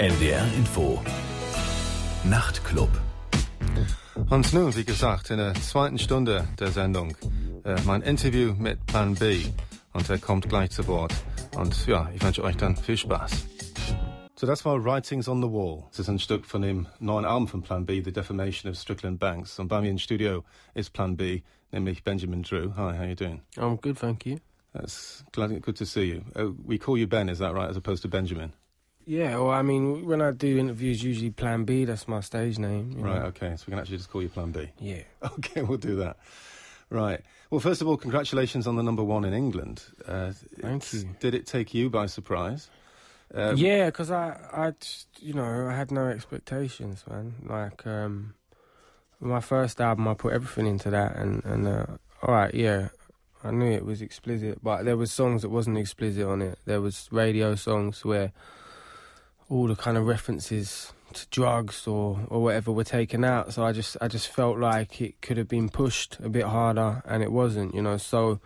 NDR Info. Nachtclub. Und nun, wie gesagt, in der zweiten Stunde der Sendung äh, mein Interview mit Plan B. Und er kommt gleich zu Wort. Und ja, ich wünsche euch dann viel Spaß. So, das war Writings on the Wall. Das ist ein Stück von dem neuen Album von Plan B, The Defamation of Strickland Banks. Und bei mir im Studio ist Plan B, nämlich Benjamin Drew. Hi, how you doing? I'm good, thank you. That's glad, good to see you. Uh, we call you Ben, is that right, as opposed to Benjamin? Yeah, well, I mean, when I do interviews, usually Plan B, that's my stage name. you Right, know. okay, so we can actually just call you Plan B. Yeah. Okay, we'll do that. Right. Well, first of all, congratulations on the number one in England. Uh, Thank you. Did it take you by surprise? Uh, yeah, because I, I, just, you know, I had no expectations, man. Like, um, my first album, I put everything into that, and and uh, all right, yeah, I knew it was explicit, but there was songs that wasn't explicit on it. There was radio songs where all the kind of references to drugs or or whatever were taken out. So I just I just felt like it could have been pushed a bit harder, and it wasn't, you know. So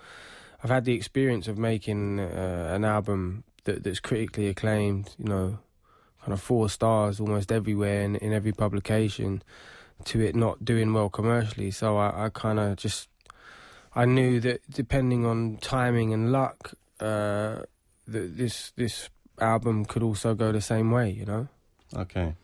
I've had the experience of making uh, an album that, that's critically acclaimed, you know, kind of four stars almost everywhere in, in every publication, to it not doing well commercially. So I, I kind of just, I knew that depending on timing and luck, uh, that this this album could also go the same way, you know. Okay.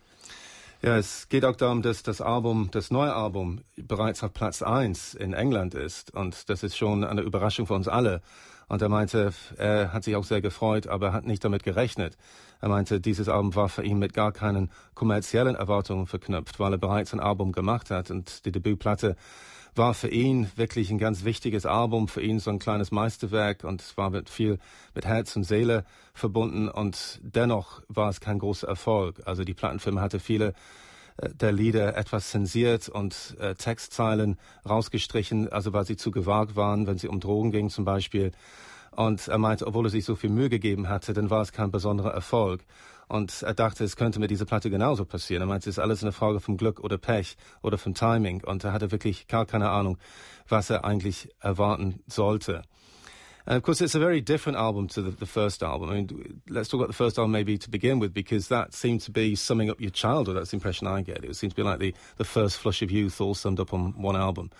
Ja, es geht auch darum, dass das Album, das neue Album, bereits auf Platz 1 in England ist. Und das ist schon eine Überraschung für uns alle. Und er meinte, er hat sich auch sehr gefreut, aber er hat nicht damit gerechnet. Er meinte, dieses Album war für ihn mit gar keinen kommerziellen Erwartungen verknüpft, weil er bereits ein Album gemacht hat. Und die Debütplatte war für ihn wirklich ein ganz wichtiges Album, für ihn so ein kleines Meisterwerk und es war mit viel mit Herz und Seele verbunden und dennoch war es kein großer Erfolg. Also die Plattenfirma hatte viele äh, der Lieder etwas zensiert und äh, Textzeilen rausgestrichen, also weil sie zu gewagt waren, wenn sie um Drogen ging zum Beispiel. Und er meinte, obwohl er sich so viel Mühe gegeben hatte, dann war es kein besonderer Erfolg. Und er dachte, es könnte mit dieser Platte genauso passieren. Er meinte, es ist alles eine Frage vom Glück oder Pech oder vom Timing. Und er hatte wirklich gar keine Ahnung, was er eigentlich erwarten sollte. And of course, it's a very different album to the, the first album. I mean, let's talk about the first album maybe to begin with, because that seemed to be summing up your childhood. That's the impression I get. It seemed to be like the, the first flush of youth all summed up on one album,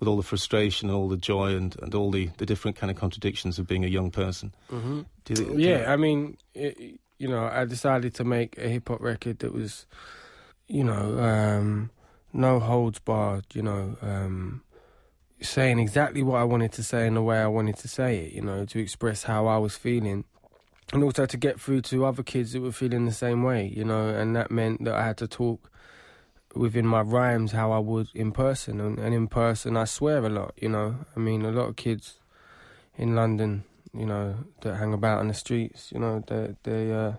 with all the frustration and all the joy and, and all the, the different kind of contradictions of being a young person. Mm-hmm. Do you, do you- Yeah, I mean, it, you know, I decided to make a hip hop record that was, you know, um, no holds barred. You know, um, saying exactly what I wanted to say in the way I wanted to say it. You know, to express how I was feeling, and also to get through to other kids that were feeling the same way. You know, and that meant that I had to talk within my rhymes how I would in person, and, and in person I swear a lot. You know, I mean, a lot of kids in London, you know, that hang about on the streets, you know, they they uh,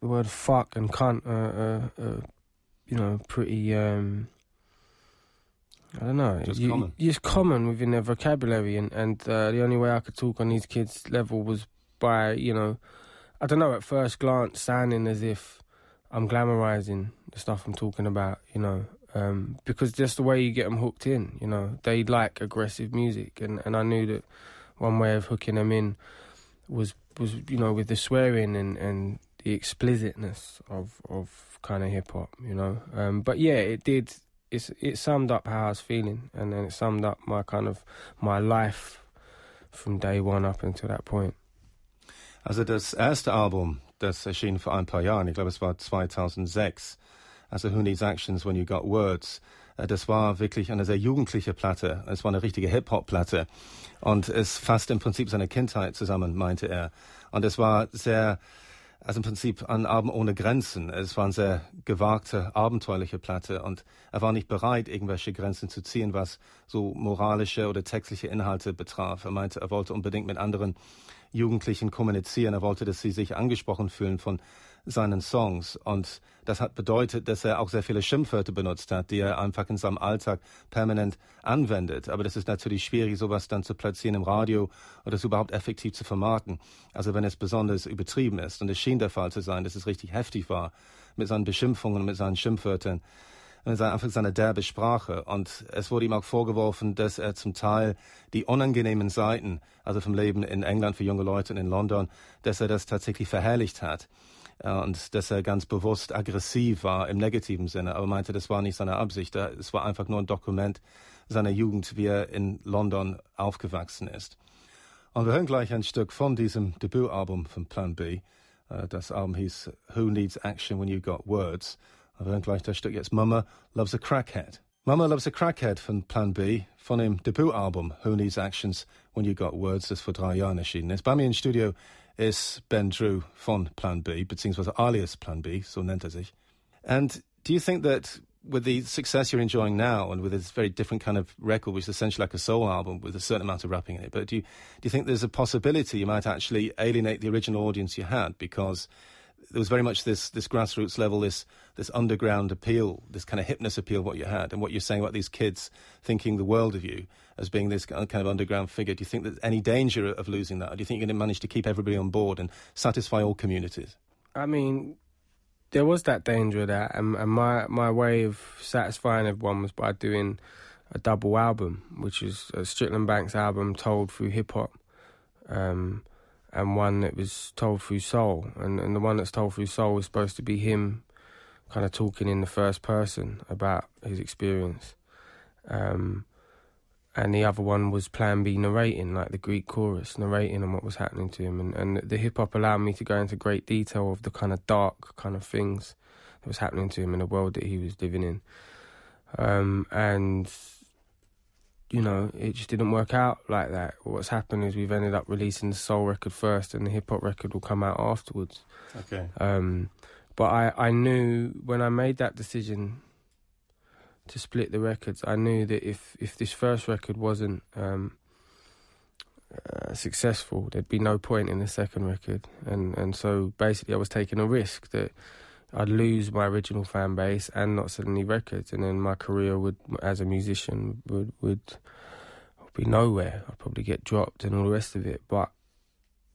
the word fuck and cunt are, are, are you know pretty um, I don't know, Just you- common. Just common within their vocabulary, and and uh, the only way I could talk on these kids' level was by you know, I don't know, at first glance sounding as if I'm glamorizing the stuff I'm talking about, you know, um, because just the way you get them hooked in, you know, they like aggressive music, and, and I knew that one way of hooking them in was was you know with the swearing and, and the explicitness of of kind of hip hop, you know. Um, but yeah, it did. It's it summed up how I was feeling, and then it summed up my kind of my life from day one up until that point. Also das erste Album, das erschien vor ein paar Jahren, ich glaube es war 2006, also Who Needs Actions When You Got Words, äh, das war wirklich eine sehr jugendliche Platte, es war eine richtige Hip-Hop-Platte und es fasst im Prinzip seine Kindheit zusammen, meinte er. Und es war sehr, also im Prinzip ein Abend ohne Grenzen. Es war eine sehr gewagte, abenteuerliche Platte und er war nicht bereit, irgendwelche Grenzen zu ziehen, was so moralische oder textliche Inhalte betraf. Er meinte, er wollte unbedingt mit anderen Jugendlichen kommunizieren. Er wollte, dass sie sich angesprochen fühlen von seinen Songs. Und das hat bedeutet, dass er auch sehr viele Schimpfwörter benutzt hat, die er einfach in seinem Alltag permanent anwendet. Aber das ist natürlich schwierig, sowas dann zu platzieren im Radio oder das überhaupt effektiv zu vermarkten. Also wenn es besonders übertrieben ist. Und es schien der Fall zu sein, dass es richtig heftig war mit seinen Beschimpfungen, mit seinen Schimpfwörtern. Einfach seine derbe Sprache. Und es wurde ihm auch vorgeworfen, dass er zum Teil die unangenehmen Seiten, also vom Leben in England für junge Leute und in London, dass er das tatsächlich verherrlicht hat. Äh, und dass er ganz bewusst aggressiv war im negativen Sinne, aber meinte, das war nicht seine Absicht. Es war einfach nur ein Dokument seiner Jugend, wie er in London aufgewachsen ist. Und wir hören gleich ein Stück von diesem Debütalbum von Plan B. Äh, das Album hieß Who Needs Action When You Got Words. Hören gleich das Stück jetzt Mama Loves a Crackhead. Mama Loves a Crackhead von Plan B, von dem Debütalbum Who Needs Actions When You Got Words, das vor drei Jahren erschienen ist. Bei mir im Studio ist Ben Drew von Plan B, beziehungsweise alias Plan B, so nennt er sich. And do you think that with the success you're enjoying now and with this very different kind of record, which is essentially like a soul album with a certain amount of rapping in it, but do you, do you think there's a possibility you might actually alienate the original audience you had because there was very much this this grassroots level, this this underground appeal, this kind of hipness appeal, what you had, and what you're saying about these kids thinking the world of you as being this kind of underground figure. Do you think there's any danger of losing that? Or do you think you're going to manage to keep everybody on board and satisfy all communities? I mean, there was that danger of that, and, and my my way of satisfying everyone was by doing a double album, which is a Strickland Banks album told through hip hop. Um, and one that was told through soul. And, and the one that's told through soul was supposed to be him kind of talking in the first person about his experience. Um, and the other one was Plan B narrating, like the Greek chorus, narrating on what was happening to him. And, and the hip hop allowed me to go into great detail of the kind of dark kind of things that was happening to him in the world that he was living in. Um, and you know, it just didn't work out like that. What's happened is we've ended up releasing the soul record first, and the hip hop record will come out afterwards. Okay. Um, but I, I knew when I made that decision to split the records, I knew that if if this first record wasn't um, uh, successful, there'd be no point in the second record, and and so basically I was taking a risk that I'd lose my original fan base and not sell any records, and then my career would, as a musician, would would be nowhere. I'd probably get dropped and all the rest of it. But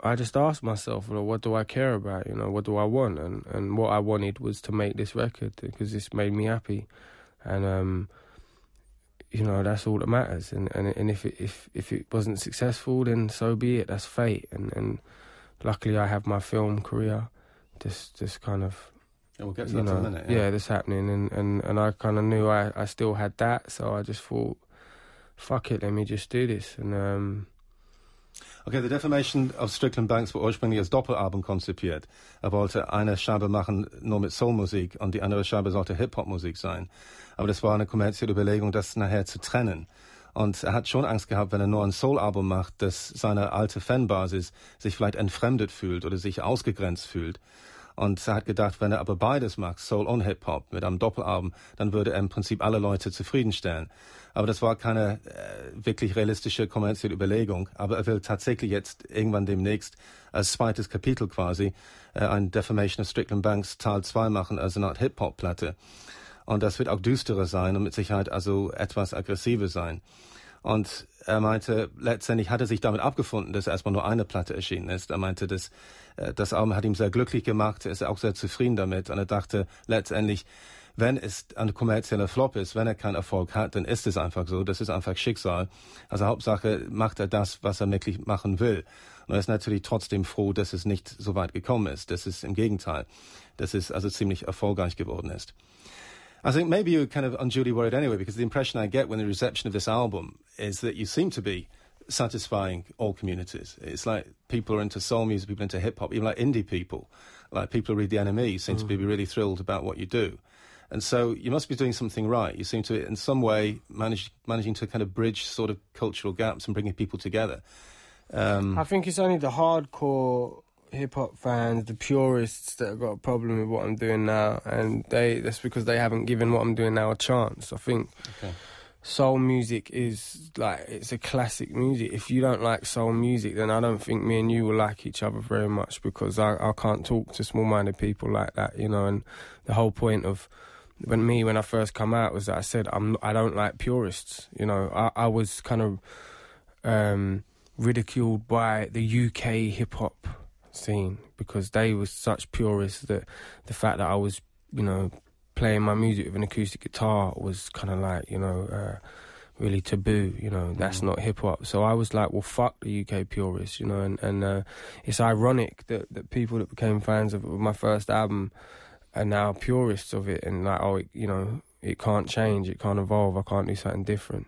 I just asked myself, well, what do I care about? You know, what do I want? And and what I wanted was to make this record because this made me happy, and um, you know, that's all that matters. And and and if it, if if it wasn't successful, then so be it. That's fate. And and luckily, I have my film career. Just just kind of yeah, we'll get to that know, in a minute. Yeah, yeah this happening, and, and, and I kind of knew I, I still had that, so I just thought, fuck it, let me just do this. And um, Okay, the Defamation of Strickland Banks war ursprünglich als Doppelalbum konzipiert. Er wollte eine Scheibe machen nur mit Soulmusik und die andere Scheibe sollte Hip-Hop-Musik sein. Aber das war eine kommerzielle Überlegung, das nachher zu trennen. Und er hat schon Angst gehabt, wenn er nur ein Soul-Album macht, dass seine alte Fanbasis sich vielleicht entfremdet fühlt oder sich ausgegrenzt fühlt. Und er hat gedacht, wenn er aber beides macht, Soul und Hip-Hop, mit einem Doppelalbum, dann würde er im Prinzip alle Leute zufriedenstellen. Aber das war keine äh, wirklich realistische kommerzielle Überlegung. Aber er will tatsächlich jetzt irgendwann demnächst als zweites Kapitel quasi äh, ein Defamation of Strickland Banks Teil 2 machen, also eine Art Hip-Hop-Platte. Und das wird auch düsterer sein und mit Sicherheit also etwas aggressiver sein. Und er meinte, letztendlich hat er sich damit abgefunden, dass erstmal nur eine Platte erschienen ist. Er meinte, dass äh, das Album hat ihm sehr glücklich gemacht, er ist auch sehr zufrieden damit. Und er dachte letztendlich, wenn es ein kommerzieller Flop ist, wenn er keinen Erfolg hat, dann ist es einfach so. Das ist einfach Schicksal. Also Hauptsache macht er das, was er wirklich machen will. Und er ist natürlich trotzdem froh, dass es nicht so weit gekommen ist. Das ist im Gegenteil, dass es also ziemlich erfolgreich geworden ist. I think maybe you're kind of unduly worried anyway, because the impression I get when the reception of this album is that you seem to be satisfying all communities. It's like people are into soul music, people into hip hop, even like indie people, like people who read the NME seem mm. to be mm. really thrilled about what you do. And so you must be doing something right. You seem to, in some way, manage, managing to kind of bridge sort of cultural gaps and bringing people together. Um, I think it's only the hardcore hip hop fans, the purists that have got a problem with what I'm doing now, and they that's because they haven't given what I'm doing now a chance. I think okay. soul music is like it's a classic music. If you don't like soul music, then I don't think me and you will like each other very much because I, I can't talk to small minded people like that, you know. And the whole point of when me when I first come out was that I said I'm I don't like purists, you know. I, I was kind of um, ridiculed by the UK hip hop scene because they were such purists that the fact that I was, you know, playing my music with an acoustic guitar was kind of like you know. Uh, really taboo. You know, that's mm. not hip hop. So I was like, well, fuck the UK purists. You know, and and uh, it's ironic that that people that became fans of my first album are now purists of it, and like, oh, it, you know, it can't change, it can't evolve. I can't do something different.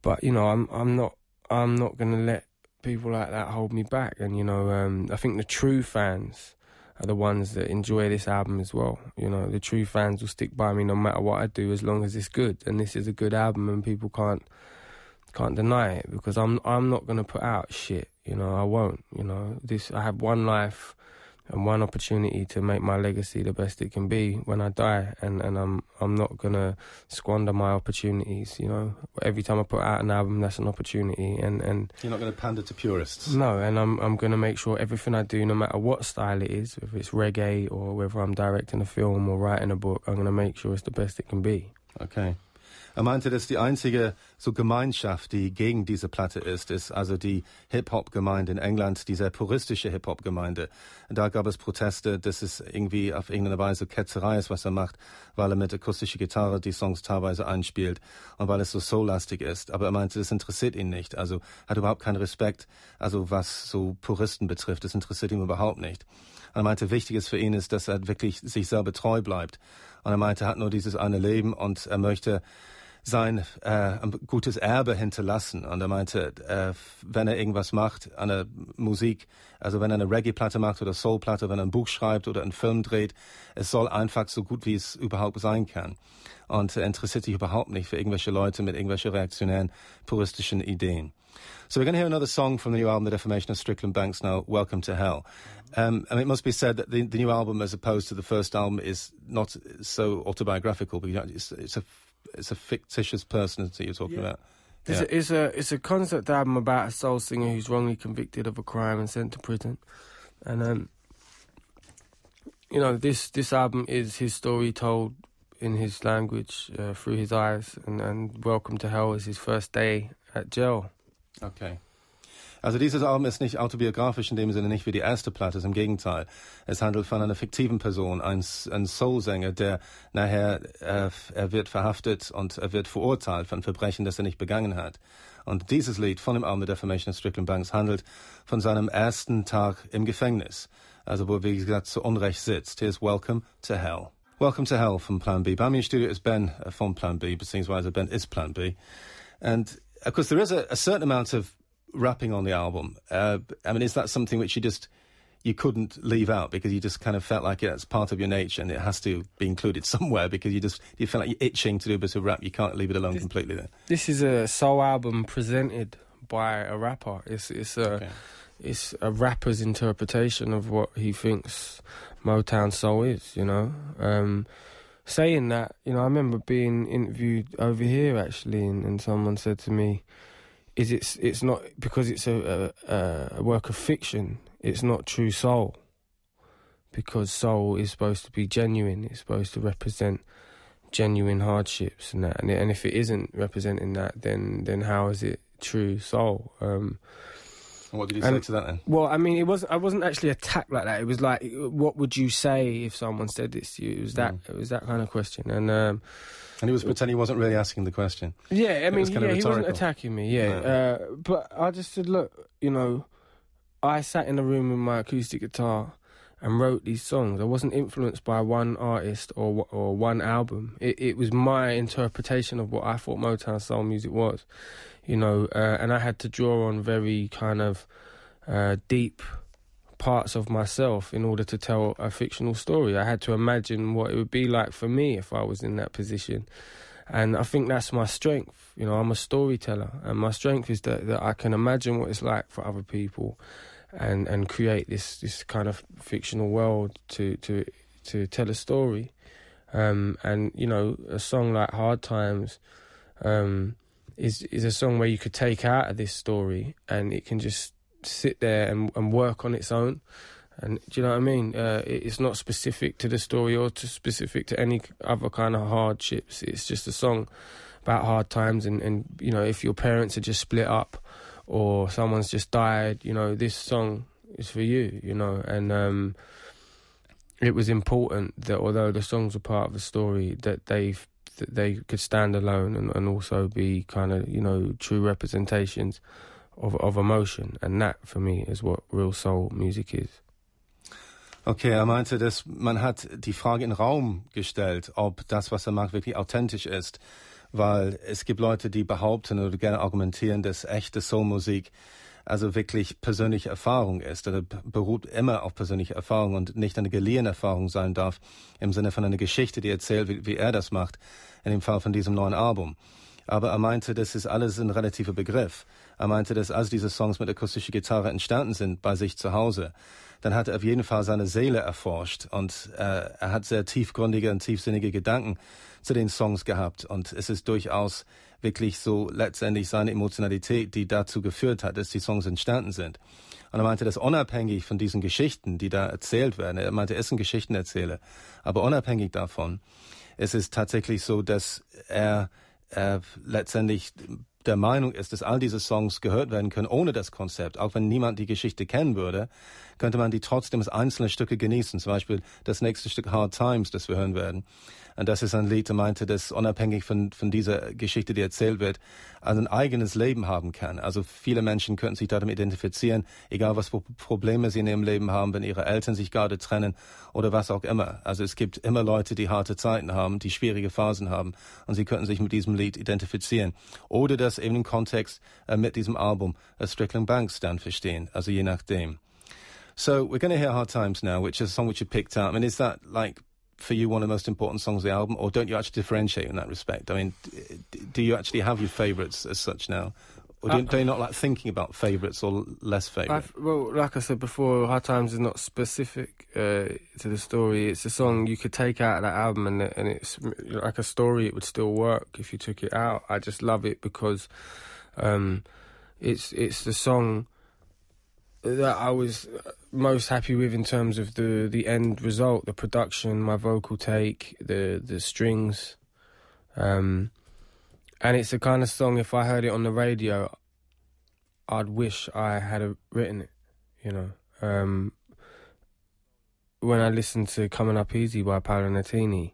But you know, I'm I'm not I'm not gonna let people like that hold me back. And you know, um, I think the true fans are the ones that enjoy this album as well. You know, the true fans will stick by me no matter what I do, as long as it's good. And this is a good album, and people can't can't deny it because I'm I'm not gonna put out shit. You know, I won't. You know, this I have one life and one opportunity to make my legacy the best it can be when I die, and, and I'm I'm not gonna squander my opportunities. You know, every time I put out an album, that's an opportunity, and and you're not gonna pander to purists. No, and I'm I'm gonna make sure everything I do, no matter what style it is, whether it's reggae or whether I'm directing a film or writing a book, I'm gonna make sure it's the best it can be. Okay. Er meinte, dass die einzige so Gemeinschaft, die gegen diese Platte ist, ist also die Hip-Hop-Gemeinde in England, die sehr puristische Hip-Hop-Gemeinde. Da gab es Proteste, dass es irgendwie auf irgendeine Weise Ketzerei ist, was er macht, weil er mit akustischer Gitarre die Songs teilweise einspielt und weil es so soul-lastig ist. Aber er meinte, das interessiert ihn nicht. Also hat überhaupt keinen Respekt, also was so Puristen betrifft. Das interessiert ihn überhaupt nicht. Und er meinte, wichtig ist für ihn ist, dass er wirklich sich selber treu bleibt. Und er meinte, er hat nur dieses eine Leben und er möchte sein äh, gutes Erbe hinterlassen. Und er meinte, äh, wenn er irgendwas macht, eine Musik, also wenn er eine Reggae-Platte macht oder Soul-Platte, wenn er ein Buch schreibt oder einen Film dreht, es soll einfach so gut wie es überhaupt sein kann. Und er interessiert sich überhaupt nicht für irgendwelche Leute mit irgendwelchen reaktionären, puristischen Ideen. So we're going to hear another song from the new album, The Defamation of Strickland Banks now, Welcome to Hell. Um, and it must be said that the, the, new album, as opposed to the first album, is not so autobiographical, but it's, it's a it's a fictitious person that you're talking yeah. about. It's, a, it's a it's a concept album about a soul singer who's wrongly convicted of a crime and sent to prison, and um, you know this this album is his story told in his language uh, through his eyes, and, and Welcome to Hell is his first day at jail. Okay. Also dieses Album ist nicht autobiografisch in dem Sinne nicht wie die erste Platte, im Gegenteil. Es handelt von einer fiktiven Person, ein, ein Soul-Sänger, der nachher, äh, er wird verhaftet und er wird verurteilt ein Verbrechen, das er nicht begangen hat. Und dieses Lied von dem Album The Defamation of Strickland Banks handelt von seinem ersten Tag im Gefängnis. Also wo, wie gesagt, zu Unrecht sitzt. Here's Welcome to Hell. Welcome to Hell from Plan B. Bei mir im Studio ist Ben von Plan B, beziehungsweise Ben is Plan B. And of course there is a, a certain amount of rapping on the album. Uh, I mean, is that something which you just you couldn't leave out because you just kind of felt like it's part of your nature and it has to be included somewhere because you just you feel like you're itching to do a bit of rap. You can't leave it alone this, completely. Then this is a soul album presented by a rapper. It's it's a okay. it's a rapper's interpretation of what he thinks Motown soul is. You know. Um, saying that, you know, I remember being interviewed over here actually, and, and someone said to me, is it's it's not because it's a, a, a work of fiction. It's not true soul because soul is supposed to be genuine. It's supposed to represent genuine hardships and that. And, and if it isn't representing that, then then how is it true soul? Um, what did you say to that then? Well, I mean, it was I wasn't actually attacked like that. It was like, what would you say if someone said this to you? It was that mm. it was that kind of question, and um, and he was pretending he wasn't really asking the question. Yeah, I mean, yeah, he wasn't attacking me. Yeah, no. uh, but I just said, look, you know, I sat in a room with my acoustic guitar and wrote these songs. I wasn't influenced by one artist or or one album. It, it was my interpretation of what I thought Motown soul music was, you know, uh, and I had to draw on very kind of uh, deep parts of myself in order to tell a fictional story. I had to imagine what it would be like for me if I was in that position. And I think that's my strength. You know, I'm a storyteller, and my strength is that, that I can imagine what it's like for other people, and, and create this, this kind of fictional world to to to tell a story. Um, and you know, a song like Hard Times um, is is a song where you could take out of this story, and it can just sit there and, and work on its own. And do you know what I mean? Uh, it's not specific to the story or to specific to any other kind of hardships. It's just a song about hard times. And, and you know, if your parents are just split up or someone's just died, you know, this song is for you. You know, and um, it was important that although the songs are part of the story, that they've that they could stand alone and, and also be kind of you know true representations of of emotion, and that for me is what real soul music is. Okay, er meinte, dass man hat die Frage in den Raum gestellt, ob das, was er macht, wirklich authentisch ist. Weil es gibt Leute, die behaupten oder gerne argumentieren, dass echte Soulmusik also wirklich persönliche Erfahrung ist oder beruht immer auf persönliche Erfahrung und nicht eine geliehene Erfahrung sein darf, im Sinne von einer Geschichte, die erzählt, wie, wie er das macht, in dem Fall von diesem neuen Album. Aber er meinte, das ist alles ein relativer Begriff. Er meinte, dass als diese Songs mit akustischer Gitarre entstanden sind bei sich zu Hause, dann hat er auf jeden Fall seine Seele erforscht und äh, er hat sehr tiefgründige und tiefsinnige Gedanken zu den Songs gehabt und es ist durchaus wirklich so letztendlich seine Emotionalität, die dazu geführt hat, dass die Songs entstanden sind. Und er meinte, dass unabhängig von diesen Geschichten, die da erzählt werden, er meinte, er ist ein Geschichtenerzähler, aber unabhängig davon, es ist tatsächlich so, dass er, er letztendlich der Meinung ist, dass all diese Songs gehört werden können ohne das Konzept. Auch wenn niemand die Geschichte kennen würde, könnte man die trotzdem als einzelne Stücke genießen. Zum Beispiel das nächste Stück Hard Times, das wir hören werden. Und das ist ein Lied, der meinte, dass unabhängig von, von dieser Geschichte, die erzählt wird, also ein eigenes Leben haben kann. Also viele Menschen könnten sich damit identifizieren, egal was für Probleme sie in ihrem Leben haben, wenn ihre Eltern sich gerade trennen oder was auch immer. Also es gibt immer Leute, die harte Zeiten haben, die schwierige Phasen haben und sie könnten sich mit diesem Lied identifizieren. Oder das eben im Kontext äh, uh, mit diesem Album äh, Strickland Banks dann verstehen. Also je nachdem. So we're going to hear Hard Times now, which is a song which you picked out. I mean, is that like for you one of the most important songs of the album, or don't you actually differentiate in that respect? I mean, do you actually have your favourites as such now? Or do, uh, do, you not like thinking about favourites or less favourite? Well, like I said before, Hard Times is not specific uh, to the story. It's a song you could take out of that album, and, and it's like a story. It would still work if you took it out. I just love it because um, it's it's the song that I was most happy with in terms of the the end result, the production, my vocal take, the the strings, um, and it's the kind of song if I heard it on the radio, I'd wish I had written it, you know. Um, when I listened to "Coming Up Easy" by Paolo Nutini,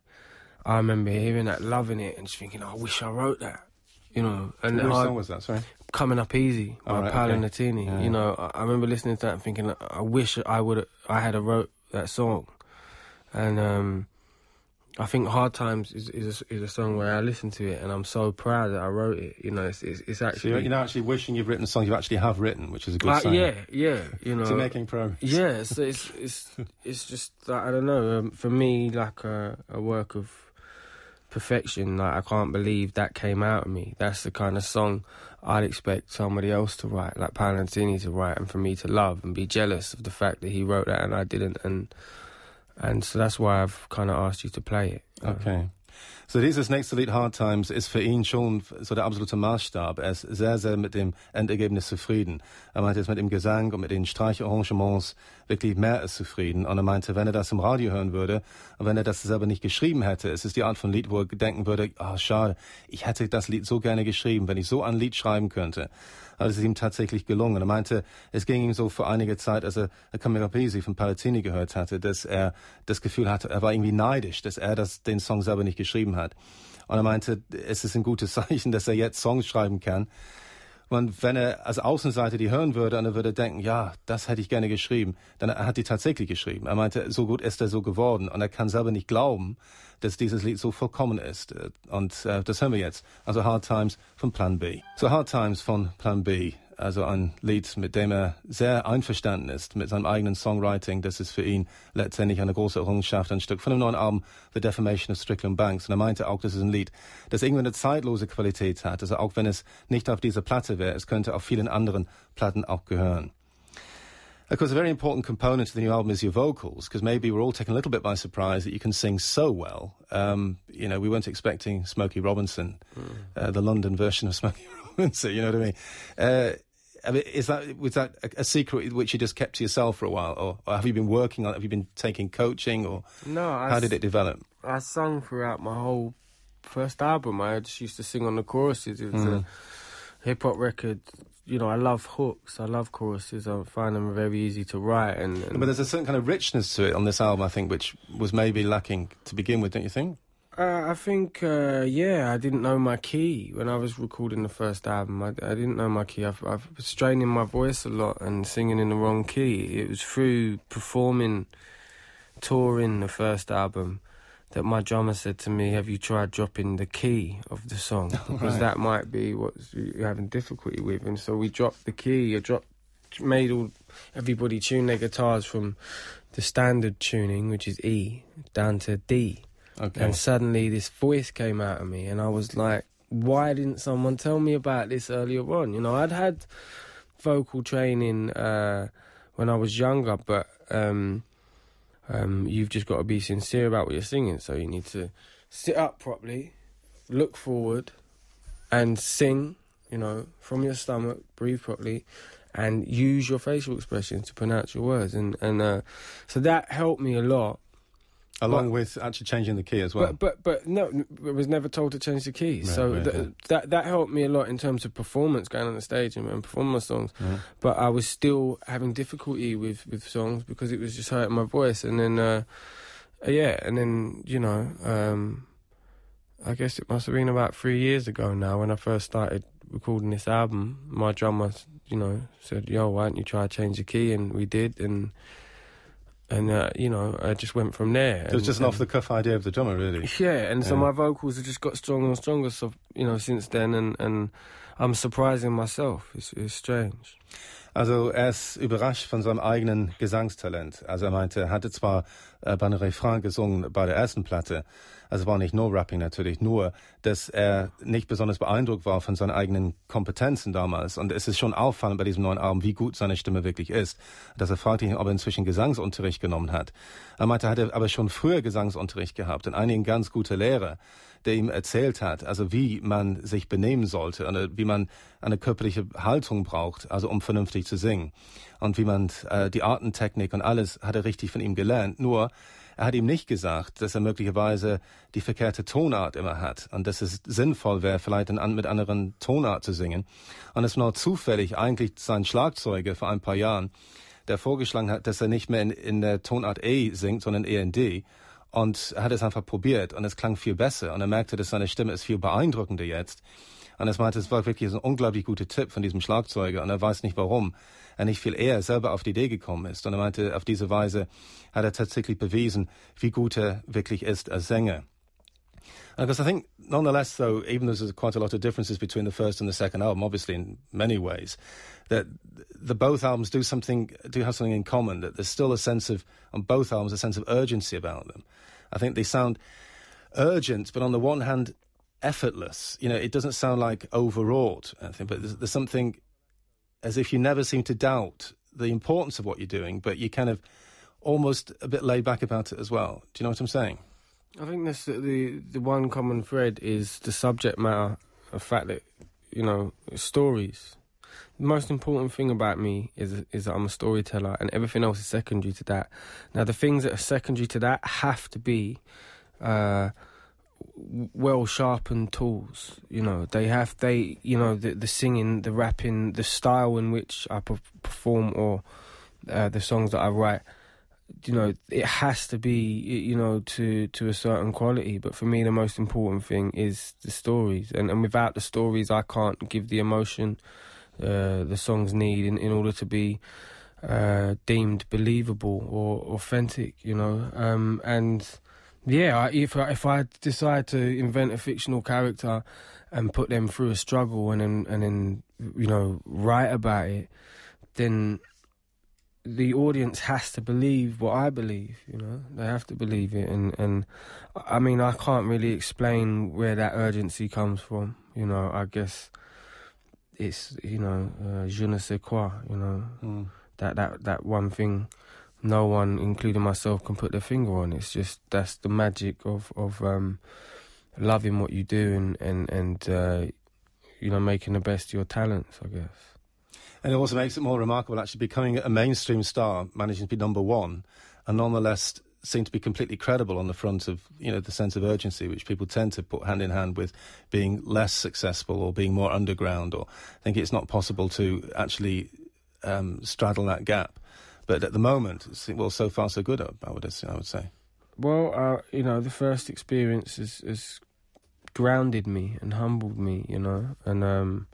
I remember hearing that, loving it, and just thinking, oh, "I wish I wrote that," you know. And Which song was that? Sorry coming up easy by right, Paolo okay. Nutini. Yeah. You know, I, I, remember listening to that and thinking, I wish I would I had a wrote that song, and um, I think Hard Times is is a, is a, song where I listen to it and I'm so proud that I wrote it. You know, it's it's, it's actually so you're, actually wishing you've written songs you actually have written, which is a good uh, sign. Yeah, yeah. You know, so making progress. Yeah, so it's it's it's just I don't know. Um, for me, like a, a work of perfection. Like I can't believe that came out of me. That's the kind of song I'd expect somebody else to write, like Paolo Nutini to write, and for me to love and be jealous of the fact that he wrote that and I didn't, and and so that's why I've kind of asked you to play it. Okay. So dieses nächste Lied Hard Times ist für ihn schon so der absolute Maßstab. Er ist sehr, sehr mit dem Endergebnis zufrieden. Er meinte, er ist mit dem Gesang und mit den Streicharrangements wirklich mehr als zufrieden. Und er meinte, wenn er das im Radio hören würde und wenn er das selber nicht geschrieben hätte, es ist die Art von Lied, wo er denken würde, ah, oh, schade, ich hätte das Lied so gerne geschrieben, wenn ich so ein Lied schreiben könnte. Also es ist ihm tatsächlich gelungen. Er meinte, es ging ihm so vor einiger Zeit, als er Camilla Pesi von Palazzini gehört hatte, dass er das Gefühl hatte, er war irgendwie neidisch, dass er das, den Song selber nicht geschrieben hat. Und er meinte, es ist ein gutes Zeichen, dass er jetzt Songs schreiben kann, und wenn er als Außenseiter die hören würde, würde er denken, ja, das hätte ich gerne geschrieben. Dann hat die tatsächlich geschrieben. Er meinte, so gut ist er so geworden. Und er kann selber nicht glauben, dass dieses Lied so vollkommen ist. Und äh, das hören wir jetzt. Also Hard Times von Plan B. So Hard Times von Plan B also ein Lied, mit dem er sehr einverstanden ist, mit seinem eigenen Songwriting. Das ist für ihn letztendlich eine große Errungenschaft, ein Stück von dem neuen Album The Defamation of Strickland Banks. Und er meinte auch, das ist ein Lied, das irgendwie eine zeitlose Qualität hat. Also auch wenn es nicht auf dieser Platte wäre, es könnte auf vielen anderen Platten auch gehören. Of course, a very important component of the new album is your vocals, because maybe we're all taken a little bit by surprise that you can sing so well. Um, you know, we weren't expecting Smokey Robinson, mm. uh, the London version of Smokey Robinson, you know what I mean? Uh, I mean, is that was that a, a, secret which you just kept to yourself for a while, or, or, have you been working on? Have you been taking coaching, or no? I how did it develop? I sung throughout my whole first album. I just used to sing on the choruses. It was mm. hip hop record, you know, I love hooks, I love choruses, I find them very easy to write. And, and but there's a certain kind of richness to it on this album, I think, which was maybe lacking to begin with, don't you think? Uh, I think, uh, yeah, I didn't know my key when I was recording the first album. I, I didn't know my key. I've, I've was straining my voice a lot and singing in the wrong key. It was through performing, touring the first album that my drummer said to me, "Have you tried dropping the key of the song because right. that might be what you're having difficulty with?" And so we dropped the key. I dropped, made all everybody tune their guitars from the standard tuning, which is E, down to D. Okay. And suddenly this voice came out of me, and I was like, "Why didn't someone tell me about this earlier on?" You know, I'd had vocal training uh, when I was younger, but. Um, um, you've just got to be sincere about what you're singing. So you need to sit up properly, look forward, and sing. You know, from your stomach, breathe properly, and use your facial expressions to pronounce your words. And and uh, so that helped me a lot. Along but, with actually changing the key as well. But but but no, I was never told to change the key. Right, so right, th- yeah. that that helped me a lot in terms of performance, going on the stage and, and performing my songs. Mhm. But I was still having difficulty with with songs because it was just hurting my voice. And then uh, uh, yeah, and then you know, um, I guess it must have been about three years ago now when I first started recording this album. My drummer, you know, said, "Yo, why don't you try to change the key?" And we did, and. And uh, you know, I just went from there. it was just an off the cuff idea of the drummer, really. yeah, and so my vocals have just got stronger and stronger. So you know, since then, and and I'm surprising myself. It's, it's strange. Also er ist überrascht von seinem eigenen Gesangstalent. Also er meinte, er hatte zwar äh, bei einem Refrain gesungen bei der ersten Platte, also war nicht nur Rapping natürlich, nur, dass er nicht besonders beeindruckt war von seinen eigenen Kompetenzen damals. Und es ist schon auffallend bei diesem neuen Album, wie gut seine Stimme wirklich ist. Dass er fragte ihn, ob er inzwischen Gesangsunterricht genommen hat. Er meinte, er hatte aber schon früher Gesangsunterricht gehabt und einigen ganz gute Lehrer, der ihm erzählt hat, also wie man sich benehmen sollte, und wie man eine körperliche Haltung braucht, also um vernünftig zu singen. Und wie man äh, die Artentechnik und alles hat er richtig von ihm gelernt. Nur er hat ihm nicht gesagt, dass er möglicherweise die verkehrte Tonart immer hat und dass es sinnvoll wäre, vielleicht in, mit anderen Tonart zu singen. Und es war nur zufällig eigentlich sein Schlagzeuger vor ein paar Jahren, der vorgeschlagen hat, dass er nicht mehr in, in der Tonart E singt, sondern eher in D. Und hat es einfach probiert und es klang viel besser. Und er merkte, dass seine Stimme ist viel beeindruckender jetzt. Und er meinte, es war wirklich ein unglaublich guter Tipp von diesem Schlagzeuger. Und er weiß nicht, warum er nicht viel eher selber auf die Idee gekommen ist. Und er meinte, auf diese Weise hat er tatsächlich bewiesen, wie gut er wirklich ist als Sänger. Uh, because I think, nonetheless, though, even though there's quite a lot of differences between the first and the second album, obviously in many ways, that the both albums do something, do have something in common. That there's still a sense of, on both albums, a sense of urgency about them. I think they sound urgent, but on the one hand, effortless. You know, it doesn't sound like overwrought. I think, but there's, there's something as if you never seem to doubt the importance of what you're doing, but you kind of almost a bit laid back about it as well. Do you know what I'm saying? I think the, the the one common thread is the subject matter, the fact that you know stories. The most important thing about me is is that I'm a storyteller, and everything else is secondary to that. Now, the things that are secondary to that have to be uh, well sharpened tools. You know, they have they you know the the singing, the rapping, the style in which I perform, or uh, the songs that I write you know it has to be you know to to a certain quality. But for me the most important thing is the stories. And and without the stories I can't give the emotion uh, the songs need in, in order to be uh, deemed believable or authentic you know? Um, and yeah if I, if I decide to invent a fictional character and put them through a struggle and then and then you know write about it then the audience has to believe what I believe, you know. They have to believe it and and I mean I can't really explain where that urgency comes from, you know. I guess it's you know, uh, je ne sais quoi, you know. Mm. That that that one thing no one including myself can put their finger on. It's just that's the magic of of um loving what you do and and and uh you know making the best of your talents, I guess. And it also makes it more remarkable actually becoming a mainstream star, managing to be number one, and nonetheless seem to be completely credible on the front of you know the sense of urgency which people tend to put hand in hand with being less successful or being more underground or I think it's not possible to actually um, straddle that gap. But at the moment, well, so far so good. I would I would say. Well, uh, you know, the first experience has, has grounded me and humbled me, you know, and um,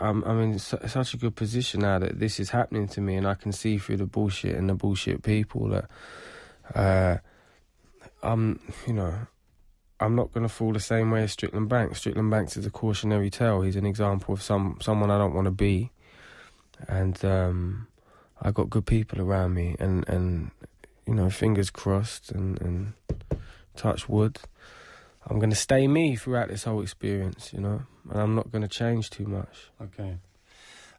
I'm I'm in su- such a good position now that this is happening to me, and I can see through the bullshit and the bullshit people that uh, I'm, you know, I'm not going to fall the same way as Strickland Banks. Strickland Banks is a cautionary tale. He's an example of some someone I don't want to be, and um, I got good people around me, and and you know, fingers crossed and and touch wood. I'm going to stay me throughout this whole experience, you know, and I'm not going to change too much. Okay.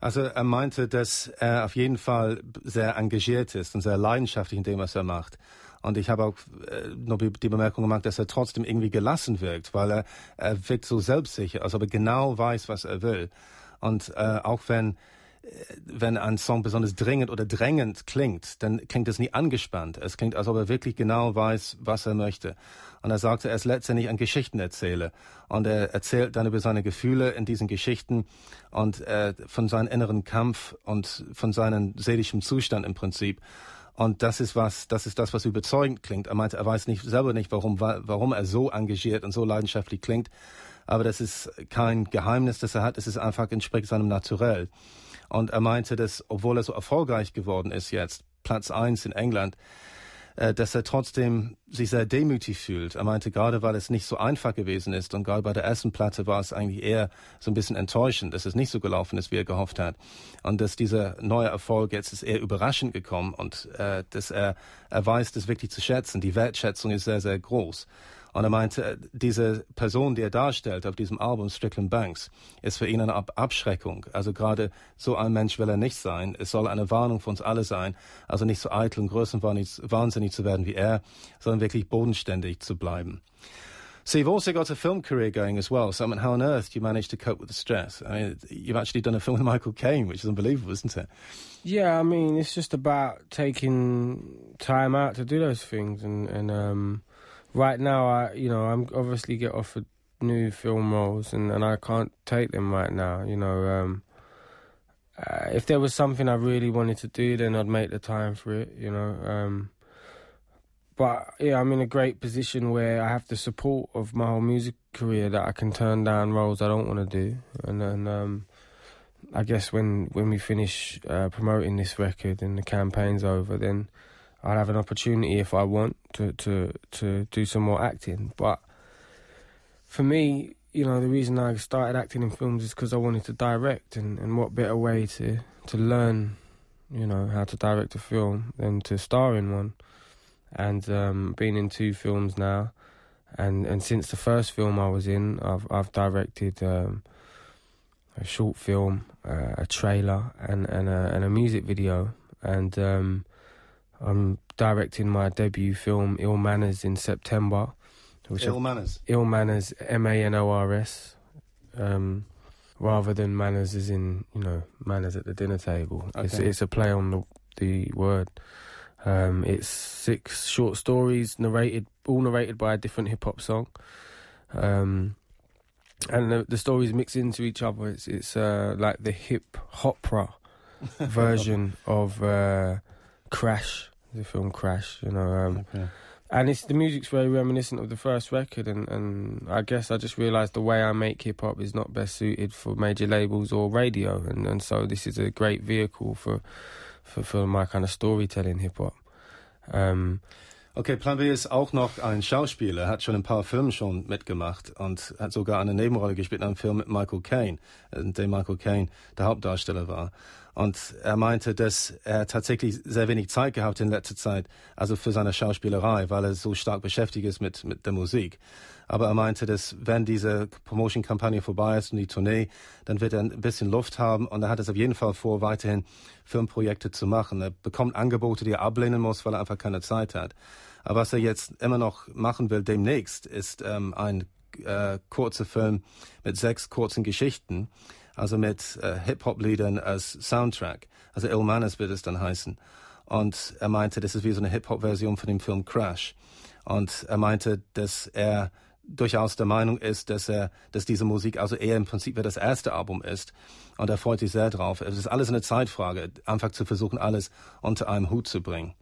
Also er meinte, dass er auf jeden Fall sehr engagiert ist und sehr leidenschaftlich in dem, was er macht. Und ich habe auch äh, nur die Bemerkung gemacht, dass er trotzdem irgendwie gelassen wirkt, weil er, er wirkt so selbstsicher, als ob er genau weiß, was er will. Und äh, auch wenn wenn ein Song besonders dringend oder drängend klingt, dann klingt es nie angespannt. Es klingt, als ob er wirklich genau weiß, was er möchte. Und er sagte, er ist letztendlich ein Geschichtenerzähler. Und er erzählt dann über seine Gefühle in diesen Geschichten und äh, von seinem inneren Kampf und von seinem seelischen Zustand im Prinzip. Und das ist was, das ist das, was überzeugend klingt. Er meinte, er weiß nicht selber nicht, warum, warum er so engagiert und so leidenschaftlich klingt. Aber das ist kein Geheimnis, das er hat. Es ist einfach entspricht seinem Naturell. Und er meinte, dass, obwohl er so erfolgreich geworden ist jetzt, Platz eins in England, äh, dass er trotzdem sich sehr demütig fühlt. Er meinte, gerade weil es nicht so einfach gewesen ist und gerade bei der ersten Platte war es eigentlich eher so ein bisschen enttäuschend, dass es nicht so gelaufen ist, wie er gehofft hat. Und dass dieser neue Erfolg jetzt ist eher überraschend gekommen und äh, dass er, er weiß das wirklich zu schätzen. Die Wertschätzung ist sehr, sehr groß. Und er meinte, diese Person, die er darstellt auf diesem Album Strickland Banks, ist für ihn eine Abschreckung. Also gerade so ein Mensch will er nicht sein. Es soll eine Warnung für uns alle sein. Also nicht so eitel und größenwahnsinnig zu werden wie er, sondern wirklich bodenständig zu bleiben. So you've also got a film career going as well. So I mean, how on earth do you manage to cope with the stress? I mean, you've actually done a film with Michael Caine, which is unbelievable, isn't it? Yeah, I mean, it's just about taking time out to do those things and, and um, right now, I you know I'm obviously get offered new film roles, and, and I can't take them right now. You know, um, uh, if there was something I really wanted to do, then I'd make the time for it. You know, um, but yeah, I'm in a great position where I have the support of my whole music career that I can turn down roles I don't want to do, and then. Um, I guess when, when we finish uh, promoting this record and the campaign's over, then I'll have an opportunity if I want to to to do some more acting. But for me, you know, the reason I started acting in films is because I wanted to direct, and, and what better way to to learn, you know, how to direct a film than to star in one. And um, been in two films now, and and since the first film I was in, I've I've directed um, a short film, uh, a trailer, and and a, and a music video, and um, I'm directing my debut film, Ill Manors, in September. Which Ill Manors? Ill Manors, M A N O R S. Um, rather than manners as in, you know, manners at the dinner table. Okay. It's, it's a play on the, the word. Um, it's six short stories narrated, all narrated by a different hip hop song. Um, and the, the, stories mix into each other. It's it's uh, like the hip hopera version of uh, Crash, the film Crash, you know. Um, okay. And it's the music's very reminiscent of the first record, and, and I guess I just realised the way I make hip hop is not best suited for major labels or radio, and, and so this is a great vehicle for for, for my kind of storytelling hip hop. Um, Okay, Plan B ist auch noch ein Schauspieler, er hat schon ein paar Filme schon mitgemacht und hat sogar eine Nebenrolle gespielt in einem Film mit Michael Caine, in dem Michael Caine der Hauptdarsteller war. Und er meinte, dass er tatsächlich sehr wenig Zeit gehabt in letzter Zeit, also für seine Schauspielerei, weil er so stark beschäftigt ist mit, mit der Musik. Aber er meinte, dass wenn diese Promotion-Kampagne vorbei ist und die Tournee, dann wird er ein bisschen Luft haben und er hat es auf jeden Fall vor, weiterhin Filmprojekte zu machen. Er bekommt Angebote, die er ablehnen muss, weil er einfach keine Zeit hat. Aber was er jetzt immer noch machen will demnächst, ist ähm, ein äh, kurzer Film mit sechs kurzen Geschichten also mit äh, Hip-Hop-Liedern als Soundtrack. Also Il Manis wird es dann heißen. Und er meinte, das ist wie so eine Hip-Hop-Version von dem Film Crash. Und er meinte, dass er durchaus der Meinung ist, dass er, dass diese Musik also eher im Prinzip das erste Album ist. Und er freut sich sehr drauf. Es ist alles eine Zeitfrage, einfach zu versuchen, alles unter einem Hut zu bringen.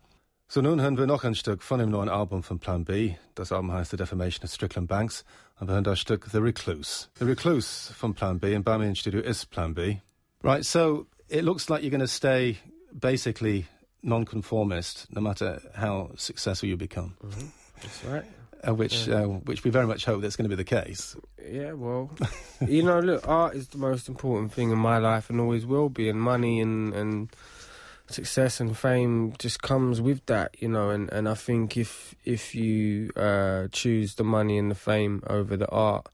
So, nun hören wir noch ein Stück von dem neuen Album von Plan B. Das Album heißt The Defamation of Strickland Banks. Und wir hören das Stück The Recluse. The Recluse von Plan B in Birmingham Studio is Plan B. Right, so it looks like you're going to stay basically non-conformist no matter how successful you become. Mm-hmm. That's right. Uh, which Yeah. uh, which we very much hope that's going to be the case. Yeah, well, you know, look, art is the most important thing in my life and always will be, and money and and success and fame just comes with that, you know. And and I think if if you uh, choose the money and the fame over the art,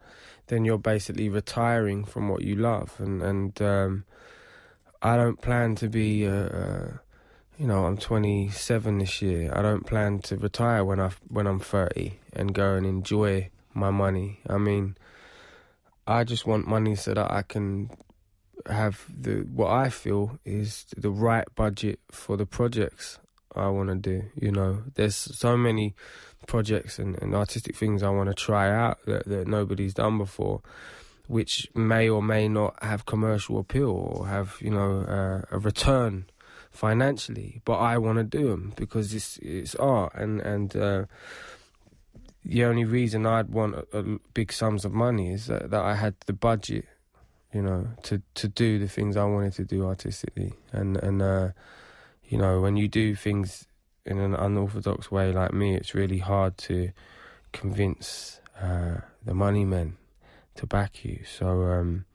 then you're basically retiring from what you love. And and um, I don't plan to be. Uh, uh, you know, I'm 27 this year. I don't plan to retire when I when I'm 30 and go and enjoy my money. I mean, I just want money so that I can have the what I feel is the right budget for the projects I want to do. You know, there's so many projects and, and artistic things I want to try out that, that nobody's done before, which may or may not have commercial appeal or have you know uh, a return financially, but I want to do them because it's it's art and and. Uh, the only reason I'd want a, a big sums of money is that, that I had the budget, you know, to, to do the things I wanted to do artistically. And and uh, you know, when you do things in an unorthodox way like me, it's really hard to convince uh, the money men to back you. So um,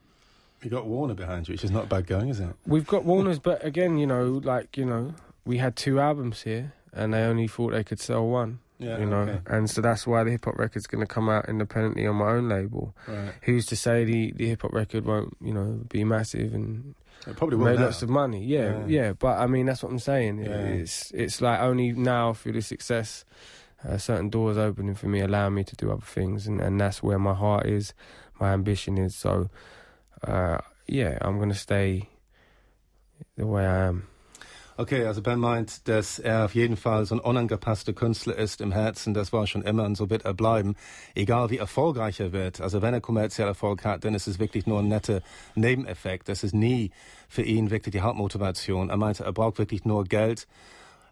You got Warner behind you, which is not bad going, is it? we've got Warner's, but again, you know, like you know, we had two albums here, and they only thought they could sell one. Yeah. you know, okay. and so that's why the hip hop record's going to come out independently on my own label. Right. Who's to say the the hip hop record won't, you know, be massive and It probably will now. lots of money? Yeah, Yeah. yeah, But I mean, that's what I'm saying. Yeah. It's it's like only now through the success, uh, certain doors opening for me, allowing me to do other things, and and that's where my heart is, my ambition is. So, uh, yeah, I'm gonna stay the way I am. Okay, also Ben meint, dass er auf jeden Fall so ein unangepasster Künstler ist im Herzen. Das war schon immer und so wird er bleiben. Egal wie erfolgreich er wird. Also wenn er kommerziell Erfolg hat, dann ist es wirklich nur ein netter Nebeneffekt. Das ist nie für ihn wirklich die Hauptmotivation. Er meinte, er braucht wirklich nur Geld,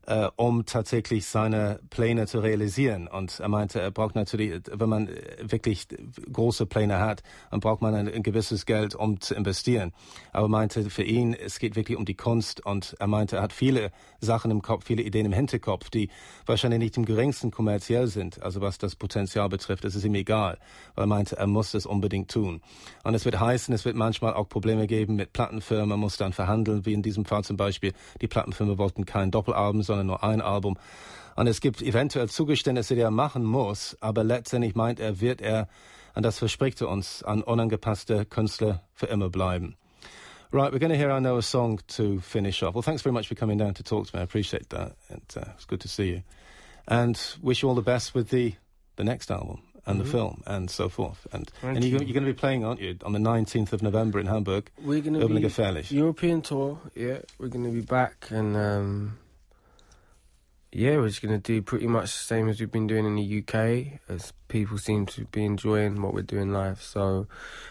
äh, um tatsächlich seine Pläne zu realisieren. Und er meinte, er braucht natürlich, wenn man wirklich große Pläne hat, dann braucht man ein, ein gewisses Geld, um zu investieren. Aber er meinte, für ihn, es geht wirklich um die Kunst. Und er meinte, er hat viele Sachen im Kopf, viele Ideen im Hinterkopf, die wahrscheinlich nicht im geringsten kommerziell sind. Also was das Potenzial betrifft, das ist ihm egal. Weil er meinte, er muss das unbedingt tun. Und es wird heißen, es wird manchmal auch Probleme geben mit Plattenfirmen. Man muss dann verhandeln, wie in diesem Fall zum Beispiel. Die Plattenfirmen wollten kein Doppelalbum, sondern nur ein Album. Und es gibt eventuell Zugeständnisse, die er machen muss, aber letztendlich meint er, wird er, und das verspricht er uns, ein unangepasster Künstler für immer bleiben. Right, we're going to hear, know, a song to finish off. Well, thanks very much for coming down to talk to me. I appreciate that. And, uh, it's good to see you. And wish you all the best with the, the next album and the film and so forth. And, Thank and you're, you. you're going to be playing, aren't you, on the 19th of November in Hamburg, We're gonna Urban be. European tour, yeah. We're gonna be back and um yeah, we're just gonna do pretty much the same as we've been doing in the UK, as people seem to be enjoying what we're doing live. So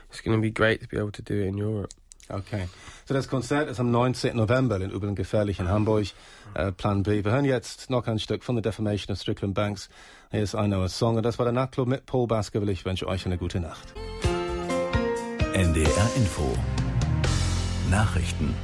it's gonna be great to be able to do it in Europe. Okay. So das Konzert ist am 19. November in Übeln Gefährlich in Hamburg, äh, Plan B. Wir hören jetzt noch ein Stück von The Defamation of Strickland Banks. Hier ist I Know a Song und das war der Nachtclub mit Paul Baskerville. Ich wünsche euch eine gute Nacht. NDR Info. Nachrichten